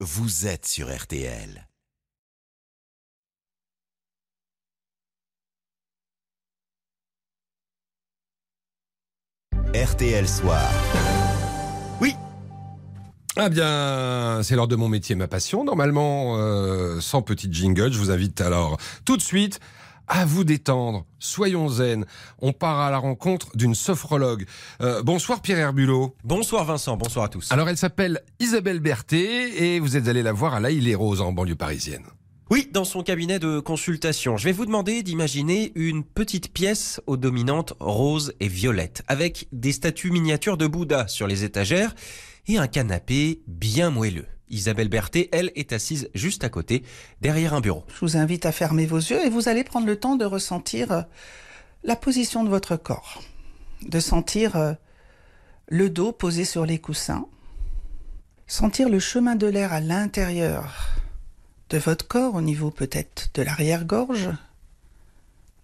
vous êtes sur RTL. RTL Soir. Oui. Ah bien, c'est l'heure de mon métier, ma passion. Normalement, euh, sans petite jingle, je vous invite alors tout de suite à vous détendre. Soyons zen. On part à la rencontre d'une sophrologue. Euh, bonsoir Pierre Herbulot. Bonsoir Vincent, bonsoir à tous. Alors elle s'appelle Isabelle Berthet et vous êtes allé la voir à La les Roses en banlieue parisienne. Oui, dans son cabinet de consultation. Je vais vous demander d'imaginer une petite pièce aux dominantes roses et violettes, avec des statues miniatures de Bouddha sur les étagères et un canapé bien moelleux. Isabelle Berthet, elle, est assise juste à côté, derrière un bureau. Je vous invite à fermer vos yeux et vous allez prendre le temps de ressentir euh, la position de votre corps, de sentir euh, le dos posé sur les coussins, sentir le chemin de l'air à l'intérieur de votre corps, au niveau peut-être de l'arrière-gorge,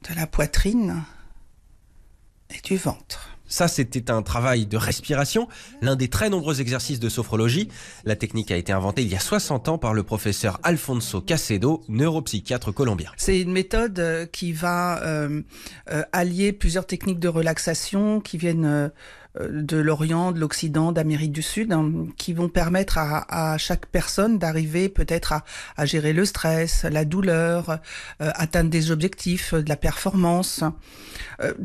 de la poitrine et du ventre. Ça, c'était un travail de respiration, l'un des très nombreux exercices de sophrologie. La technique a été inventée il y a 60 ans par le professeur Alfonso Cacedo, neuropsychiatre colombien. C'est une méthode euh, qui va euh, euh, allier plusieurs techniques de relaxation qui viennent de l'Orient, de l'Occident, d'Amérique du Sud, hein, qui vont permettre à, chaque personne d'arriver peut-être à, gérer le stress, la douleur, atteindre des objectifs, de la performance,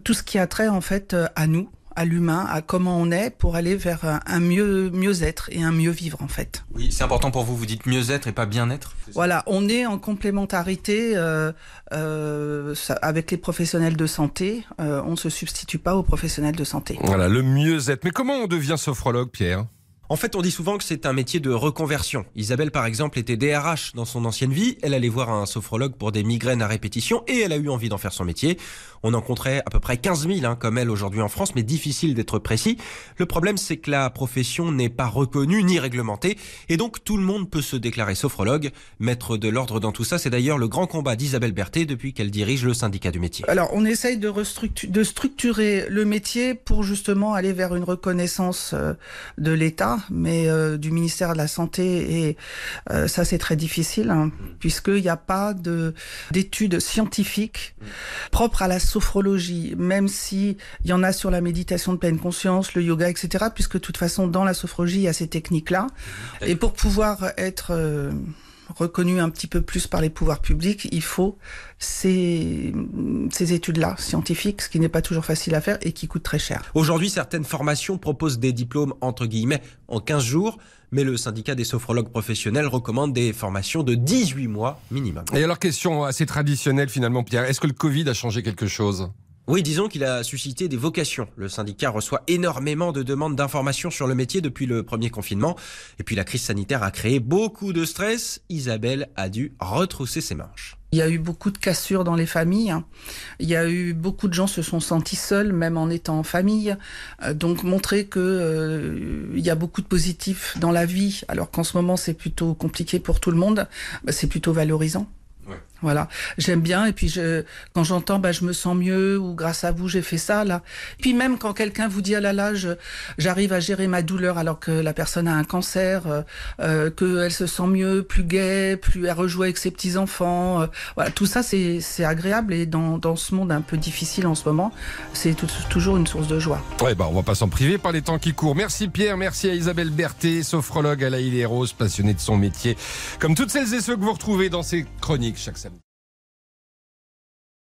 tout ce qui a trait en fait à nous à l'humain, à comment on est, pour aller vers un mieux mieux-être et un mieux vivre en fait. Oui, c'est important pour vous. Vous dites mieux-être et pas bien-être. Voilà, on est en complémentarité euh, euh, avec les professionnels de santé. Euh, on ne se substitue pas aux professionnels de santé. Voilà, le mieux-être. Mais comment on devient sophrologue, Pierre? En fait, on dit souvent que c'est un métier de reconversion. Isabelle, par exemple, était DRH dans son ancienne vie. Elle allait voir un sophrologue pour des migraines à répétition et elle a eu envie d'en faire son métier. On en compterait à peu près 15 000 hein, comme elle aujourd'hui en France, mais difficile d'être précis. Le problème, c'est que la profession n'est pas reconnue ni réglementée et donc tout le monde peut se déclarer sophrologue. Mettre de l'ordre dans tout ça, c'est d'ailleurs le grand combat d'Isabelle Berthet depuis qu'elle dirige le syndicat du métier. Alors, on essaye de, de structurer le métier pour justement aller vers une reconnaissance euh, de l'État mais euh, du ministère de la Santé, et euh, ça c'est très difficile, hein, puisqu'il n'y a pas de d'études scientifiques propres à la sophrologie, même si il y en a sur la méditation de pleine conscience, le yoga, etc., puisque de toute façon dans la sophrologie il y a ces techniques-là, et pour pouvoir être euh, reconnu un petit peu plus par les pouvoirs publics, il faut ces, ces études-là scientifiques, ce qui n'est pas toujours facile à faire et qui coûte très cher. Aujourd'hui, certaines formations proposent des diplômes entre guillemets en 15 jours, mais le syndicat des sophrologues professionnels recommande des formations de 18 mois minimum. Et alors, question assez traditionnelle finalement, Pierre, est-ce que le Covid a changé quelque chose? Oui, disons qu'il a suscité des vocations. Le syndicat reçoit énormément de demandes d'informations sur le métier depuis le premier confinement. Et puis la crise sanitaire a créé beaucoup de stress. Isabelle a dû retrousser ses manches. Il y a eu beaucoup de cassures dans les familles. Il y a eu beaucoup de gens se sont sentis seuls, même en étant en famille. Euh, donc montrer que euh, il y a beaucoup de positifs dans la vie, alors qu'en ce moment c'est plutôt compliqué pour tout le monde, bah, c'est plutôt valorisant. Voilà, j'aime bien et puis je, quand j'entends bah je me sens mieux ou grâce à vous j'ai fait ça là. Puis même quand quelqu'un vous dit ah là là j'arrive à gérer ma douleur alors que la personne a un cancer, euh, euh qu'elle se sent mieux, plus gaie, plus elle rejoue avec ses petits enfants, euh, voilà tout ça c'est c'est agréable et dans dans ce monde un peu difficile en ce moment c'est toujours une source de joie. Ouais bah on va pas s'en priver par les temps qui courent. Merci Pierre, merci à Isabelle Berthet, sophrologue à la Île et Rose, passionnée de son métier, comme toutes celles et ceux que vous retrouvez dans ces chroniques chaque samedi.